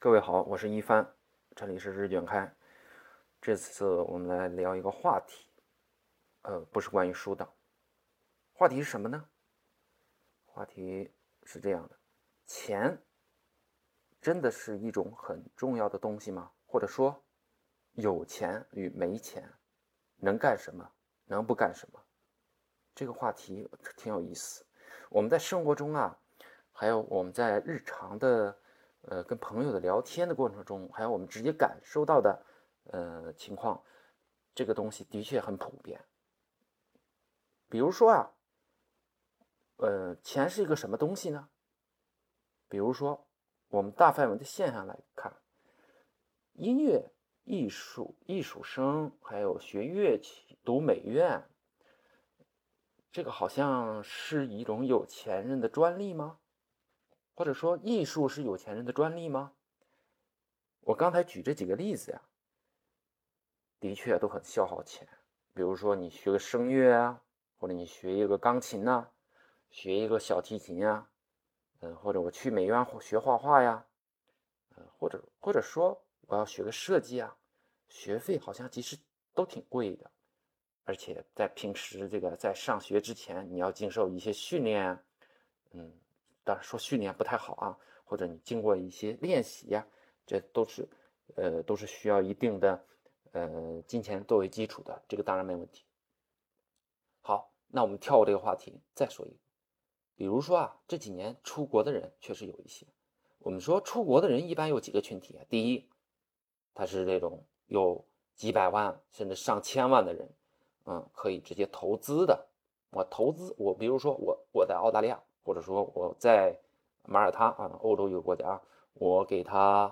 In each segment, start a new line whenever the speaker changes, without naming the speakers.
各位好，我是一帆，这里是日卷开。这次我们来聊一个话题，呃，不是关于书的。话题是什么呢？话题是这样的：钱真的是一种很重要的东西吗？或者说，有钱与没钱能干什么，能不干什么？这个话题挺有意思。我们在生活中啊，还有我们在日常的。呃，跟朋友的聊天的过程中，还有我们直接感受到的，呃，情况，这个东西的确很普遍。比如说啊，呃，钱是一个什么东西呢？比如说，我们大范围的现象来看，音乐、艺术、艺术生，还有学乐器、读美院，这个好像是一种有钱人的专利吗？或者说艺术是有钱人的专利吗？我刚才举这几个例子呀，的确都很消耗钱。比如说你学个声乐啊，或者你学一个钢琴呐，学一个小提琴呀，嗯，或者我去美院学画画呀，呃，或者或者说我要学个设计啊，学费好像其实都挺贵的，而且在平时这个在上学之前，你要经受一些训练，嗯。当然说训练不太好啊，或者你经过一些练习呀，这都是，呃，都是需要一定的，呃，金钱作为基础的，这个当然没问题。好，那我们跳过这个话题，再说一个，比如说啊，这几年出国的人确实有一些。我们说出国的人一般有几个群体啊？第一，他是这种有几百万甚至上千万的人，嗯，可以直接投资的。我投资，我比如说我我在澳大利亚。或者说我在马耳他啊，欧洲一个国家，我给他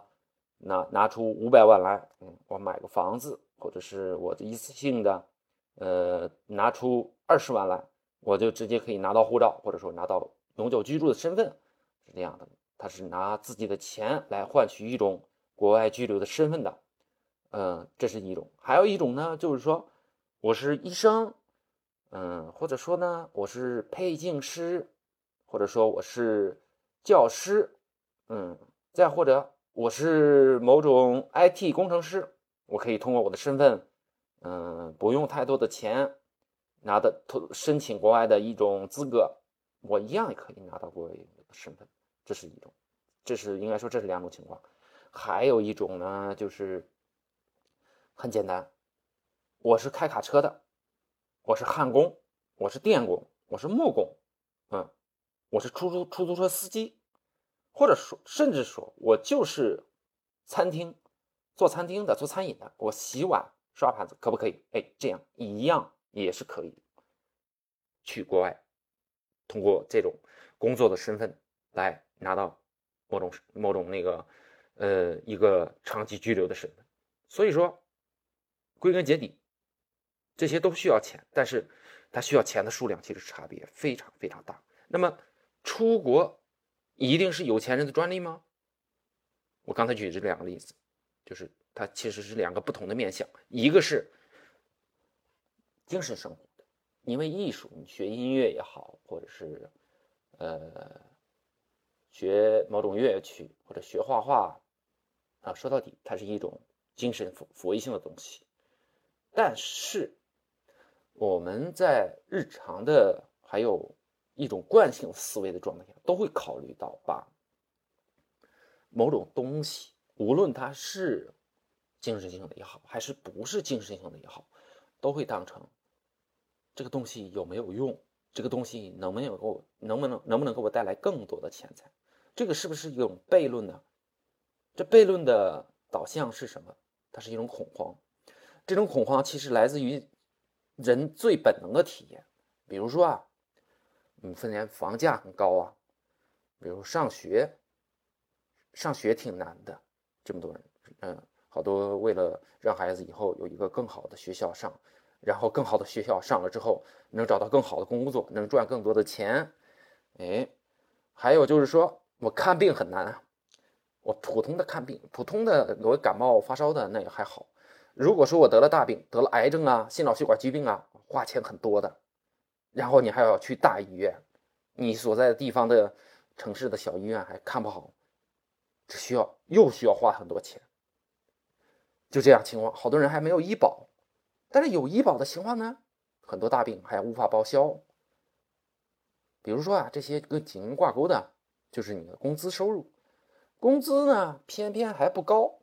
拿拿出五百万来，嗯，我买个房子，或者是我一次性的，呃，拿出二十万来，我就直接可以拿到护照，或者说拿到永久居住的身份，是这样的。他是拿自己的钱来换取一种国外居留的身份的，嗯，这是一种。还有一种呢，就是说我是医生，嗯，或者说呢，我是配镜师。或者说我是教师，嗯，再或者我是某种 IT 工程师，我可以通过我的身份，嗯，不用太多的钱，拿的投申请国外的一种资格，我一样也可以拿到国外的身份，这是一种，这是应该说这是两种情况，还有一种呢，就是很简单，我是开卡车的，我是焊工，我是电工，我是木工，嗯。我是出租出租车司机，或者说，甚至说我就是餐厅做餐厅的，做餐饮的，我洗碗刷盘子可不可以？哎，这样一样也是可以去国外，通过这种工作的身份来拿到某种某种那个呃一个长期居留的身份。所以说，归根结底，这些都需要钱，但是它需要钱的数量其实差别非常非常大。那么。出国一定是有钱人的专利吗？我刚才举这两个例子，就是它其实是两个不同的面相，一个是精神生活的，因为艺术，你学音乐也好，或者是呃学某种乐曲或者学画画啊，说到底，它是一种精神佛佛系性的东西。但是我们在日常的还有。一种惯性思维的状态下，都会考虑到把某种东西，无论它是精神性的也好，还是不是精神性的也好，都会当成这个东西有没有用，这个东西能不能给我，能不能能不能给我带来更多的钱财？这个是不是一种悖论呢？这悖论的导向是什么？它是一种恐慌。这种恐慌其实来自于人最本能的体验，比如说啊。你分年房价很高啊，比如上学，上学挺难的，这么多人，嗯，好多为了让孩子以后有一个更好的学校上，然后更好的学校上了之后能找到更好的工作，能赚更多的钱，哎，还有就是说我看病很难啊，我普通的看病，普通的我感冒发烧的那也还好，如果说我得了大病，得了癌症啊，心脑血管疾病啊，花钱很多的。然后你还要去大医院，你所在的地方的城市的小医院还看不好，只需要又需要花很多钱。就这样情况，好多人还没有医保，但是有医保的情况呢，很多大病还无法报销。比如说啊，这些跟紧营挂钩的，就是你的工资收入，工资呢偏偏还不高，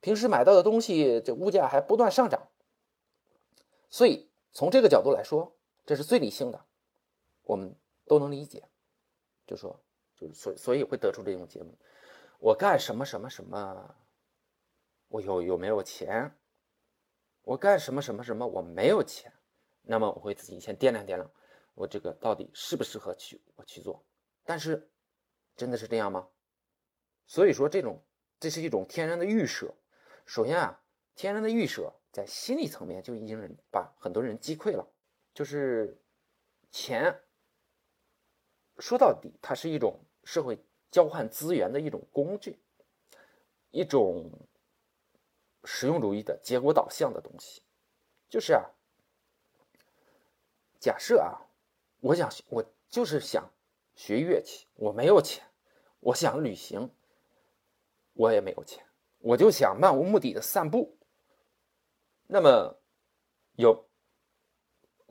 平时买到的东西这物价还不断上涨，所以从这个角度来说，这是最理性的，我们都能理解。就说，就是所所以会得出这种结论：我干什么什么什么。我有有没有钱？我干什么什么什么？我没有钱，那么我会自己先掂量掂量，我这个到底适不适合去我去做？但是，真的是这样吗？所以说，这种这是一种天然的预设。首先啊，天然的预设在心理层面就已经把很多人击溃了。就是钱，说到底，它是一种社会交换资源的一种工具，一种。实用主义的结果导向的东西，就是啊，假设啊，我想我就是想学乐器，我没有钱；我想旅行，我也没有钱；我就想漫无目的的散步。那么，有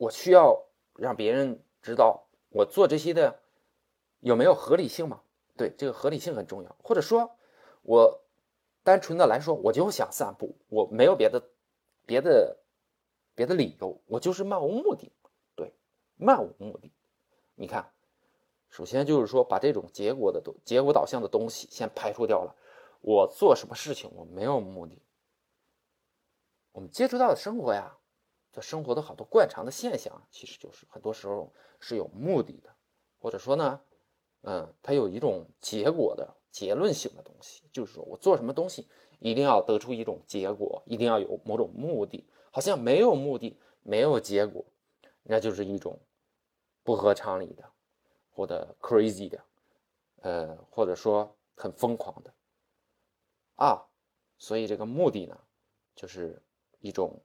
我需要让别人知道我做这些的有没有合理性吗？对，这个合理性很重要。或者说，我。单纯的来说，我就想散步，我没有别的、别的、别的理由，我就是漫无目的。对，漫无目的。你看，首先就是说，把这种结果的、结果导向的东西先排除掉了。我做什么事情，我没有目的。我们接触到的生活呀，这生活的好多惯常的现象，其实就是很多时候是有目的的，或者说呢，嗯，它有一种结果的。结论性的东西，就是说我做什么东西一定要得出一种结果，一定要有某种目的。好像没有目的，没有结果，那就是一种不合常理的，或者 crazy 的，呃，或者说很疯狂的啊。所以这个目的呢，就是一种，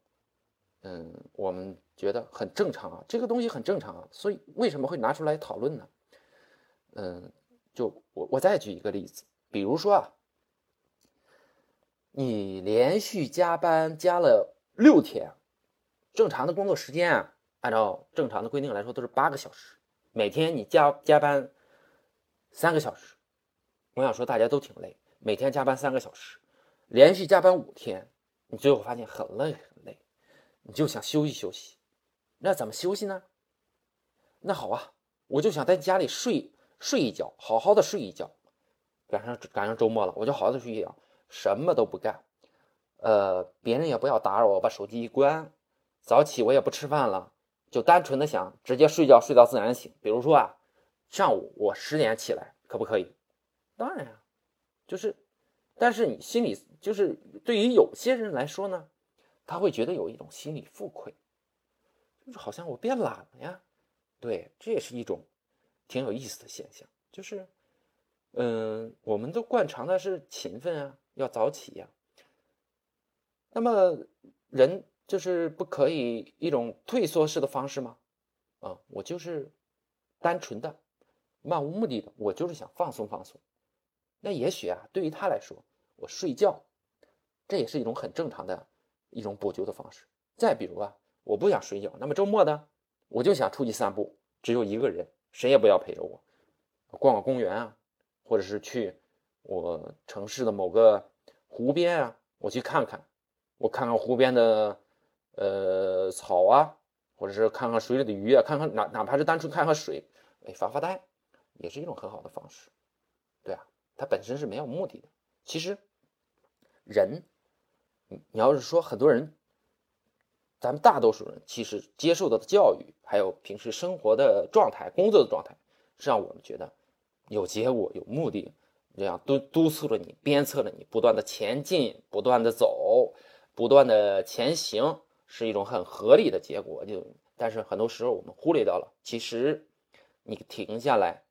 嗯，我们觉得很正常啊，这个东西很正常啊。所以为什么会拿出来讨论呢？嗯。就我我再举一个例子，比如说啊，你连续加班加了六天，正常的工作时间啊，按照正常的规定来说都是八个小时，每天你加加班三个小时，我想说大家都挺累，每天加班三个小时，连续加班五天，你最后发现很累很累，你就想休息休息，那怎么休息呢？那好啊，我就想在家里睡。睡一觉，好好的睡一觉，赶上赶上周末了，我就好好的睡一觉，什么都不干，呃，别人也不要打扰我，把手机一关，早起我也不吃饭了，就单纯的想直接睡觉，睡到自然醒。比如说啊，上午我十点起来，可不可以？当然呀，就是，但是你心里就是对于有些人来说呢，他会觉得有一种心理负愧，就是好像我变懒了呀，对，这也是一种。挺有意思的现象，就是，嗯，我们都惯常的是勤奋啊，要早起呀。那么，人就是不可以一种退缩式的方式吗？啊，我就是单纯的、漫无目的的，我就是想放松放松。那也许啊，对于他来说，我睡觉，这也是一种很正常的一种补救的方式。再比如啊，我不想睡觉，那么周末呢，我就想出去散步，只有一个人。谁也不要陪着我，逛个公园啊，或者是去我城市的某个湖边啊，我去看看，我看看湖边的呃草啊，或者是看看水里的鱼啊，看看哪哪怕是单纯看看水，哎发发呆，也是一种很好的方式。对啊，它本身是没有目的的。其实人，你要是说很多人。咱们大多数人其实接受到的教育，还有平时生活的状态、工作的状态，是让我们觉得有结果、有目的，这样督督促着你、鞭策着你，不断的前进、不断的走、不断的前行，是一种很合理的结果。就但是很多时候我们忽略掉了，其实你停下来，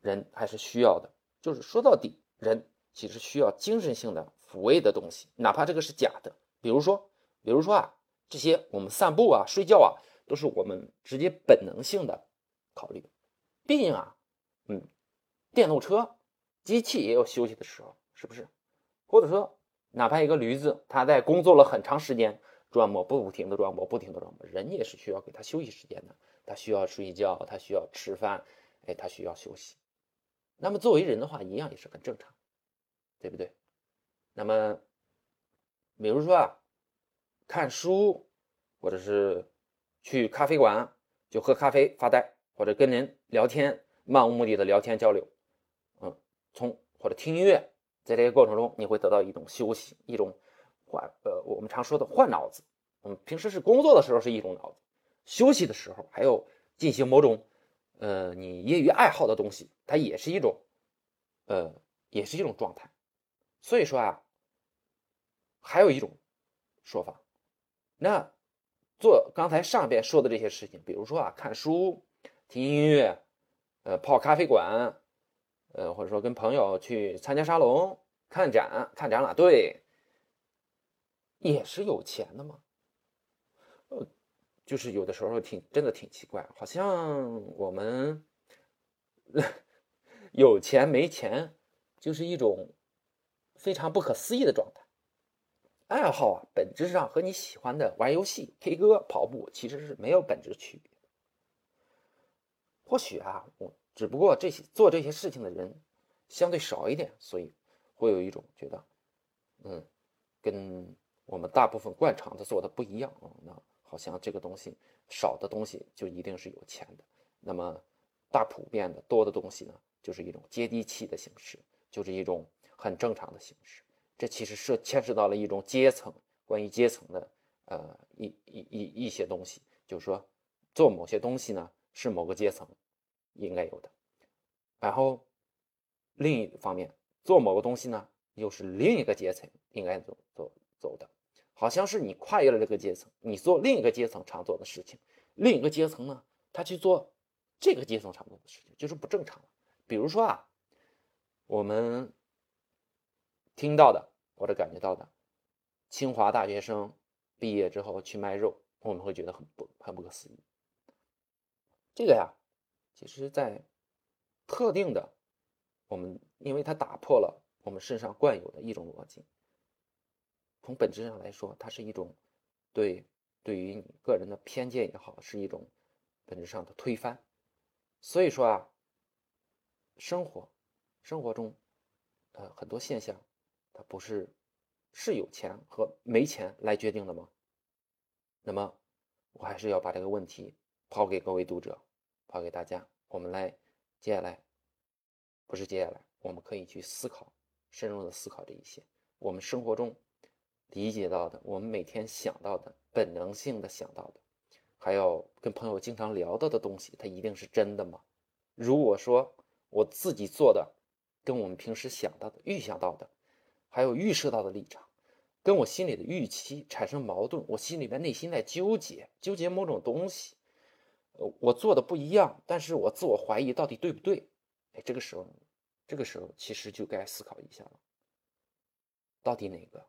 人还是需要的。就是说到底，人其实需要精神性的抚慰的东西，哪怕这个是假的。比如说，比如说啊。这些我们散步啊、睡觉啊，都是我们直接本能性的考虑。毕竟啊，嗯，电动车、机器也有休息的时候，是不是？或者说，哪怕一个驴子，它在工作了很长时间，转磨不停的转磨，不停的转磨，人也是需要给它休息时间的。它需要睡觉，它需要吃饭，哎，它需要休息。那么作为人的话，一样也是很正常，对不对？那么，比如说啊，看书，或者是去咖啡馆就喝咖啡发呆，或者跟人聊天，漫无目的的聊天交流，嗯，从或者听音乐。在这个过程中，你会得到一种休息，一种换呃，我们常说的换脑子。我们平时是工作的时候是一种脑子，休息的时候还有进行某种呃你业余爱好的东西，它也是一种呃也是一种状态。所以说啊，还有一种说法，那做刚才上边说的这些事情，比如说啊，看书、听音乐、呃泡咖啡馆。呃，或者说跟朋友去参加沙龙、看展、看展览，对，也是有钱的嘛。呃，就是有的时候挺真的挺奇怪，好像我们 有钱没钱，就是一种非常不可思议的状态。爱好啊，本质上和你喜欢的玩游戏、K 歌、跑步其实是没有本质区别。或许啊，我。只不过这些做这些事情的人相对少一点，所以会有一种觉得，嗯，跟我们大部分惯常的做的不一样啊。那好像这个东西少的东西就一定是有钱的，那么大普遍的多的东西呢，就是一种接地气的形式，就是一种很正常的形式。这其实是牵涉到了一种阶层，关于阶层的呃一一一一些东西，就是说做某些东西呢是某个阶层。应该有的，然后另一方面做某个东西呢，又是另一个阶层应该走走走的，好像是你跨越了这个阶层，你做另一个阶层常做的事情，另一个阶层呢，他去做这个阶层常做的事情，就是不正常了。比如说啊，我们听到的或者感觉到的，清华大学生毕业之后去卖肉，我们会觉得很不很不可思议。这个呀。其实，在特定的我们，因为它打破了我们身上惯有的一种逻辑，从本质上来说，它是一种对对于你个人的偏见也好，是一种本质上的推翻。所以说啊，生活生活中，呃，很多现象，不是是有钱和没钱来决定的吗？那么，我还是要把这个问题抛给各位读者。抛给大家，我们来接下来，不是接下来，我们可以去思考，深入的思考这一些我们生活中理解到的，我们每天想到的，本能性的想到的，还有跟朋友经常聊到的东西，它一定是真的吗？如果说我自己做的跟我们平时想到的、预想到的，还有预设到的立场，跟我心里的预期产生矛盾，我心里边内心在纠结，纠结某种东西。呃我做的不一样，但是我自我怀疑到底对不对？哎，这个时候，这个时候其实就该思考一下了，到底哪个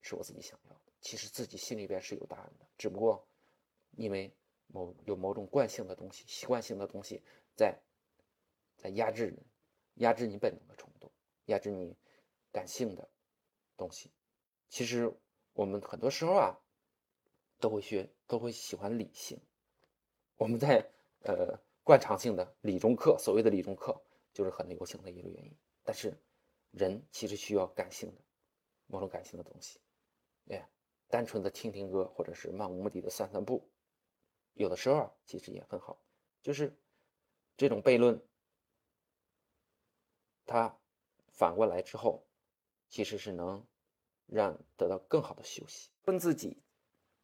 是我自己想要的？其实自己心里边是有答案的，只不过因为某有某种惯性的东西、习惯性的东西在在压制你，压制你本能的冲动，压制你感性的东西。其实我们很多时候啊，都会学，都会喜欢理性。我们在呃惯常性的理中客，所谓的理中客就是很流行的一个原因。但是人其实需要感性的某种感性的东西，哎，单纯的听听歌或者是漫无目的的散散步，有的时候啊其实也很好。就是这种悖论，它反过来之后，其实是能让得到更好的休息。问自己，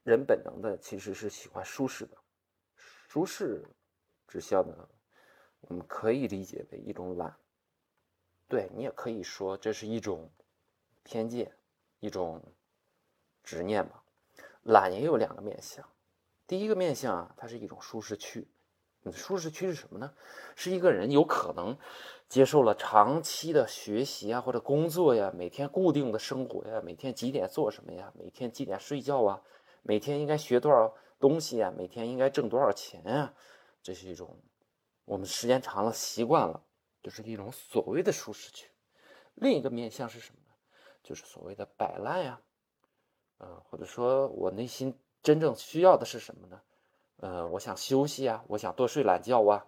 人本能的其实是喜欢舒适的。舒适之下呢，我们可以理解为一种懒，对你也可以说这是一种偏见，一种执念吧。懒也有两个面相，第一个面相啊，它是一种舒适区。你的舒适区是什么呢？是一个人有可能接受了长期的学习啊，或者工作呀，每天固定的生活呀，每天几点做什么呀，每天几点睡觉啊，每天应该学多少。东西啊，每天应该挣多少钱啊？这是一种我们时间长了习惯了，就是一种所谓的舒适区。另一个面向是什么呢？就是所谓的摆烂呀，呃，或者说我内心真正需要的是什么呢？呃，我想休息啊，我想多睡懒觉啊，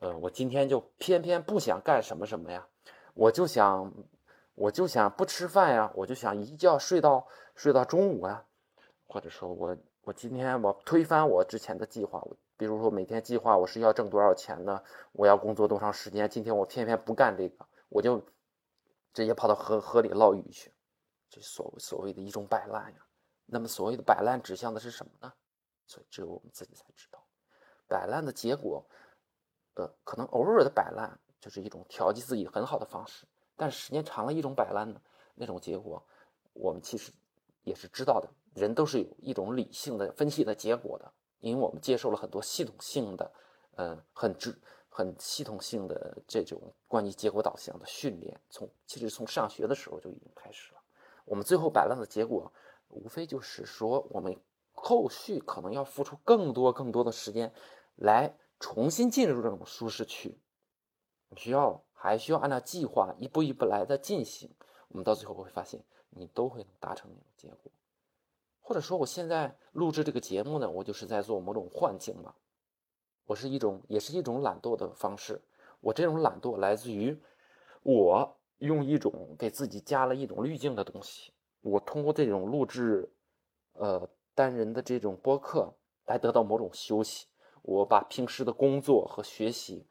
呃，我今天就偏偏不想干什么什么呀，我就想，我就想不吃饭呀，我就想一觉睡到睡到中午啊，或者说我我今天我推翻我之前的计划，比如说每天计划我是要挣多少钱呢？我要工作多长时间？今天我偏偏不干这个，我就直接跑到河河里捞鱼去。这所所谓的一种摆烂呀，那么所谓的摆烂指向的是什么呢？所以只有我们自己才知道，摆烂的结果，呃，可能偶尔的摆烂就是一种调剂自己很好的方式，但是时间长了一种摆烂呢，那种结果，我们其实也是知道的。人都是有一种理性的分析的结果的，因为我们接受了很多系统性的，呃，很知很系统性的这种关于结果导向的训练，从其实从上学的时候就已经开始了。我们最后摆烂的结果，无非就是说，我们后续可能要付出更多更多的时间，来重新进入这种舒适区。需要还需要按照计划一步一步来的进行，我们到最后会发现，你都会能达成那种结果。或者说，我现在录制这个节目呢，我就是在做某种幻境嘛。我是一种，也是一种懒惰的方式。我这种懒惰来自于我。用一种给自己加了一种滤镜的东西，我通过这种录制，呃，单人的这种播客来得到某种休息。我把平时的工作和学习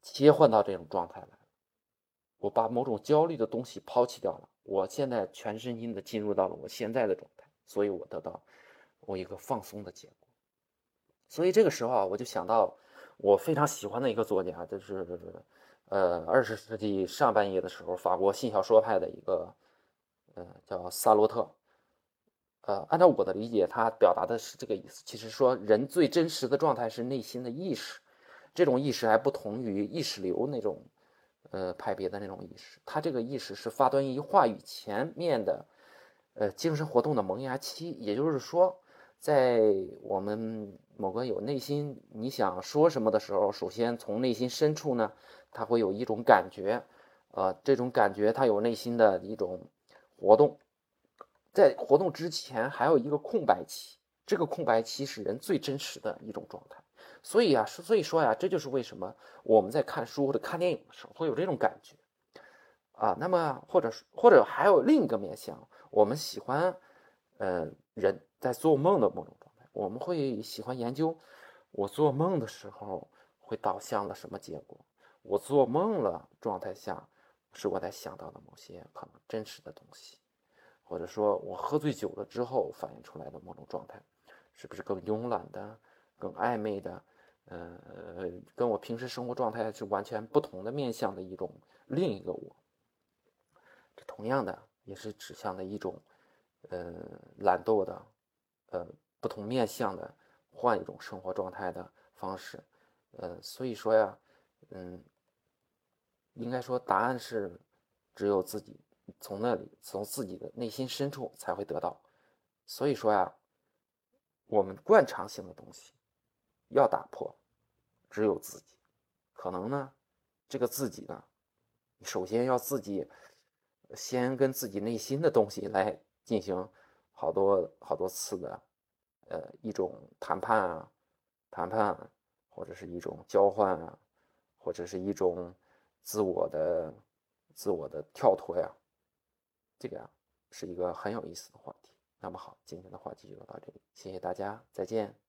切换到这种状态来，我把某种焦虑的东西抛弃掉了。我现在全身心的进入到了我现在的状态，所以我得到我一个放松的结果。所以这个时候啊，我就想到我非常喜欢的一个作家，就是。呃，二十世纪上半叶的时候，法国新小说派的一个，呃，叫萨洛特。呃，按照我的理解，他表达的是这个意思。其实说，人最真实的状态是内心的意识，这种意识还不同于意识流那种，呃，派别的那种意识。他这个意识是发端于话语前面的，呃，精神活动的萌芽期。也就是说，在我们某个有内心你想说什么的时候，首先从内心深处呢。他会有一种感觉，呃，这种感觉他有内心的一种活动，在活动之前还有一个空白期，这个空白期是人最真实的一种状态。所以啊，所以说呀，这就是为什么我们在看书或者看电影的时候会有这种感觉啊。那么，或者或者还有另一个面向，我们喜欢，呃，人在做梦的某种状态，我们会喜欢研究我做梦的时候会导向了什么结果。我做梦了状态下，是我在想到的某些可能真实的东西，或者说我喝醉酒了之后反映出来的某种状态，是不是更慵懒的、更暧昧的？呃，跟我平时生活状态是完全不同的面向的一种另一个我。这同样的也是指向的一种，呃，懒惰的，呃，不同面向的换一种生活状态的方式。呃，所以说呀，嗯。应该说，答案是只有自己从那里，从自己的内心深处才会得到。所以说呀，我们惯常性的东西要打破，只有自己。可能呢，这个自己呢，首先要自己先跟自己内心的东西来进行好多好多次的，呃，一种谈判啊，谈判，或者是一种交换啊，或者是一种。自我的自我的跳脱呀，这个呀是一个很有意思的话题。那么好，今天的话题就到这里，谢谢大家，再见。